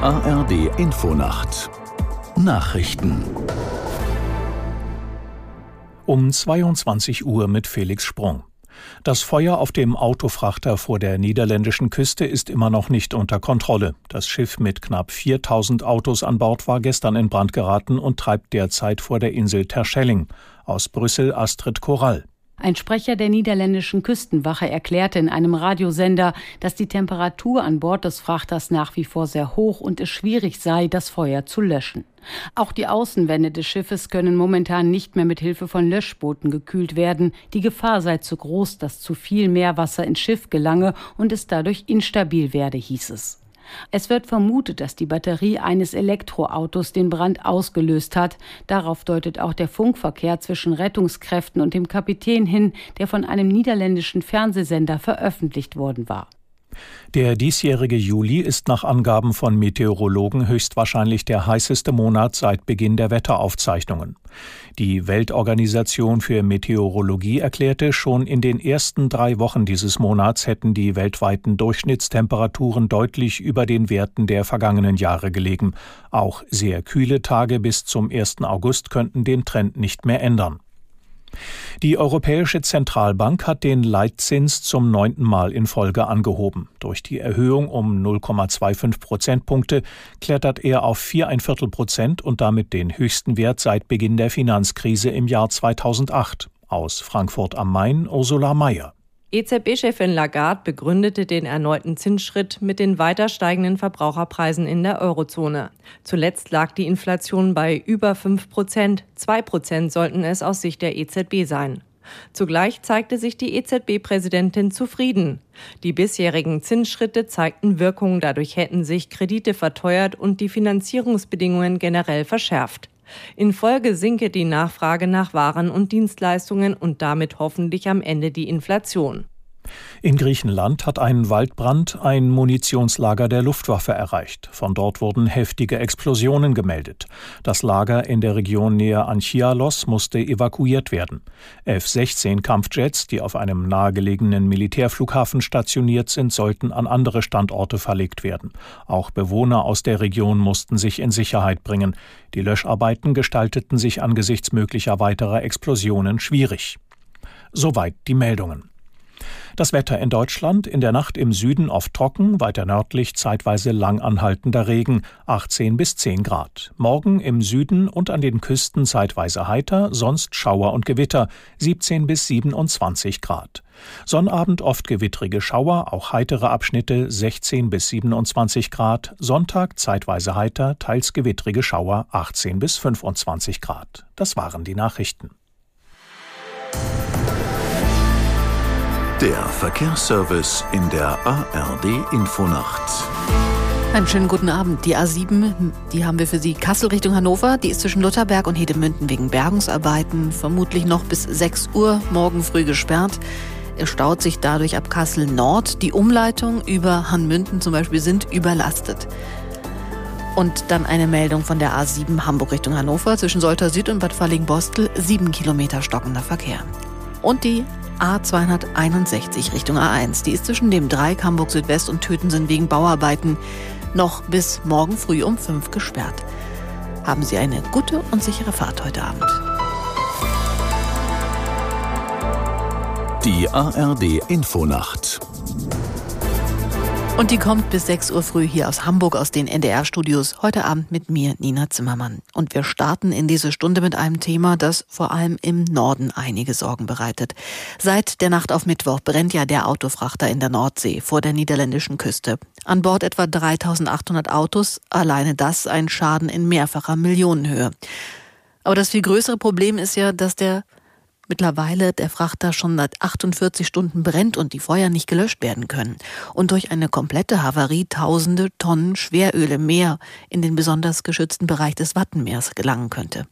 ARD Infonacht Nachrichten um 22 Uhr mit Felix Sprung. Das Feuer auf dem Autofrachter vor der niederländischen Küste ist immer noch nicht unter Kontrolle. Das Schiff mit knapp 4000 Autos an Bord war gestern in Brand geraten und treibt derzeit vor der Insel Terschelling. Aus Brüssel Astrid Korall. Ein Sprecher der niederländischen Küstenwache erklärte in einem Radiosender, dass die Temperatur an Bord des Frachters nach wie vor sehr hoch und es schwierig sei, das Feuer zu löschen. Auch die Außenwände des Schiffes können momentan nicht mehr mit Hilfe von Löschbooten gekühlt werden. Die Gefahr sei zu groß, dass zu viel Meerwasser ins Schiff gelange und es dadurch instabil werde, hieß es. Es wird vermutet, dass die Batterie eines Elektroautos den Brand ausgelöst hat. Darauf deutet auch der Funkverkehr zwischen Rettungskräften und dem Kapitän hin, der von einem niederländischen Fernsehsender veröffentlicht worden war. Der diesjährige Juli ist nach Angaben von Meteorologen höchstwahrscheinlich der heißeste Monat seit Beginn der Wetteraufzeichnungen. Die Weltorganisation für Meteorologie erklärte, schon in den ersten drei Wochen dieses Monats hätten die weltweiten Durchschnittstemperaturen deutlich über den Werten der vergangenen Jahre gelegen. Auch sehr kühle Tage bis zum 1. August könnten den Trend nicht mehr ändern. Die Europäische Zentralbank hat den Leitzins zum neunten Mal in Folge angehoben. Durch die Erhöhung um 0,25 Prozentpunkte klettert er auf viereinviertel Prozent und damit den höchsten Wert seit Beginn der Finanzkrise im Jahr 2008. Aus Frankfurt am Main Ursula Mayer. EZB-Chefin Lagarde begründete den erneuten Zinsschritt mit den weiter steigenden Verbraucherpreisen in der Eurozone. Zuletzt lag die Inflation bei über 5 Prozent. 2 Prozent sollten es aus Sicht der EZB sein. Zugleich zeigte sich die EZB-Präsidentin zufrieden. Die bisherigen Zinsschritte zeigten Wirkung, dadurch hätten sich Kredite verteuert und die Finanzierungsbedingungen generell verschärft. In Folge sinke die Nachfrage nach Waren und Dienstleistungen und damit hoffentlich am Ende die Inflation. In Griechenland hat ein Waldbrand ein Munitionslager der Luftwaffe erreicht. Von dort wurden heftige Explosionen gemeldet. Das Lager in der Region näher Anchialos musste evakuiert werden. F-16 Kampfjets, die auf einem nahegelegenen Militärflughafen stationiert sind, sollten an andere Standorte verlegt werden. Auch Bewohner aus der Region mussten sich in Sicherheit bringen. Die Löscharbeiten gestalteten sich angesichts möglicher weiterer Explosionen schwierig. Soweit die Meldungen. Das Wetter in Deutschland in der Nacht im Süden oft trocken, weiter nördlich zeitweise lang anhaltender Regen, 18 bis 10 Grad. Morgen im Süden und an den Küsten zeitweise heiter, sonst Schauer und Gewitter, 17 bis 27 Grad. Sonnabend oft gewittrige Schauer, auch heitere Abschnitte 16 bis 27 Grad. Sonntag zeitweise heiter, teils gewittrige Schauer 18 bis 25 Grad. Das waren die Nachrichten. Der Verkehrsservice in der ARD Infonacht. Einen schönen guten Abend. Die A7, die haben wir für Sie. Kassel Richtung Hannover, die ist zwischen Lutherberg und Hedemünden wegen Bergungsarbeiten vermutlich noch bis 6 Uhr morgen früh gesperrt. Es staut sich dadurch ab Kassel Nord. Die Umleitung über Hanmünden zum Beispiel sind überlastet. Und dann eine Meldung von der A7 Hamburg Richtung Hannover zwischen Solter Süd und Bad Falling-Bostel. Sieben Kilometer stockender Verkehr. Und die A261 Richtung A1. Die ist zwischen dem Dreieck Hamburg Südwest und Tötensen wegen Bauarbeiten noch bis morgen früh um 5 gesperrt. Haben Sie eine gute und sichere Fahrt heute Abend. Die ARD Infonacht und die kommt bis 6 Uhr früh hier aus Hamburg aus den NDR-Studios. Heute Abend mit mir, Nina Zimmermann. Und wir starten in diese Stunde mit einem Thema, das vor allem im Norden einige Sorgen bereitet. Seit der Nacht auf Mittwoch brennt ja der Autofrachter in der Nordsee vor der niederländischen Küste. An Bord etwa 3800 Autos. Alleine das ein Schaden in mehrfacher Millionenhöhe. Aber das viel größere Problem ist ja, dass der mittlerweile der Frachter schon seit 48 Stunden brennt und die Feuer nicht gelöscht werden können und durch eine komplette Havarie tausende Tonnen Schweröle mehr in den besonders geschützten Bereich des Wattenmeers gelangen könnte.